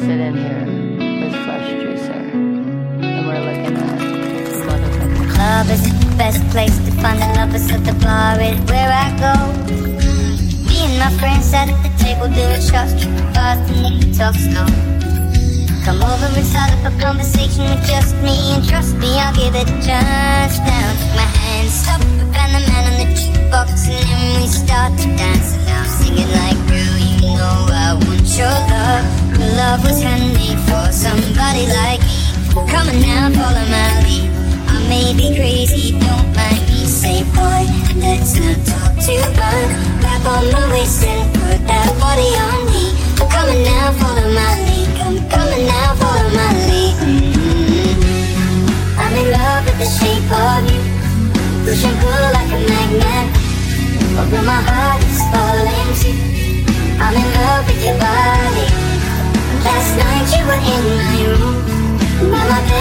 sit in here with Fresh Juicer. And we're looking at motherfucking club is the best place to find a lover, so the bar is where I go. Me and my friends at the table doing shots, tripping fast and we can talk slow. Come over and start up a conversation with just me, and trust me, I'll give it just chance. Now, my hands stop and the man on the Now, follow my lead. I may be crazy, don't mind me. Say, boy, let's not talk too much. Grab on my waist and put that body on me. On now, follow my lead. Now, follow my lead. Mm-hmm. I'm in love with the shape of you. Push and like a magnet. My heart is falling too. I'm in love with your body. Last night you were in my room.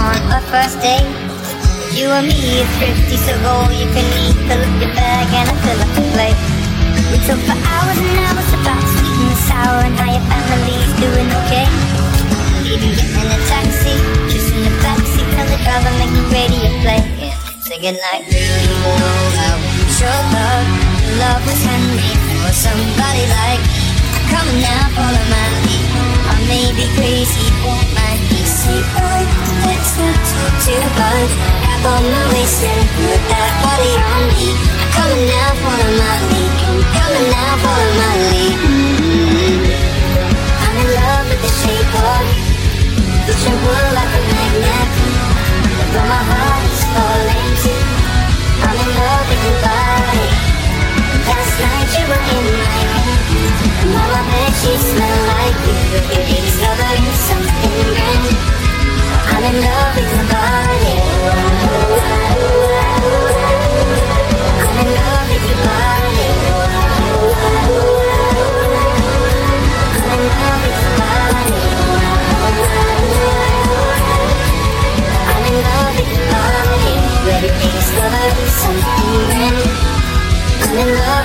On our first date. You and me is thrifty, so go all you can eat. Fill up your bag and I fill up the plate. We talk for hours and hours about sweet and sour and how your family's doing okay. Even getting in a taxi, just in the backseat, tell the driver make the radio play. Yeah. Singing like, you know I want your love. Love was handmade for somebody like talk too. Grab on my waist and put that body on me. Come on now, follow my lead. Come on now, follow my lead. Mm-hmm. I'm in love with the shape of. Push and pull like a magnet. Though my heart is falling too. I'm in love with your body. Last night you were in my room. My bed sheets smell like you.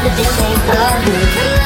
Day discovering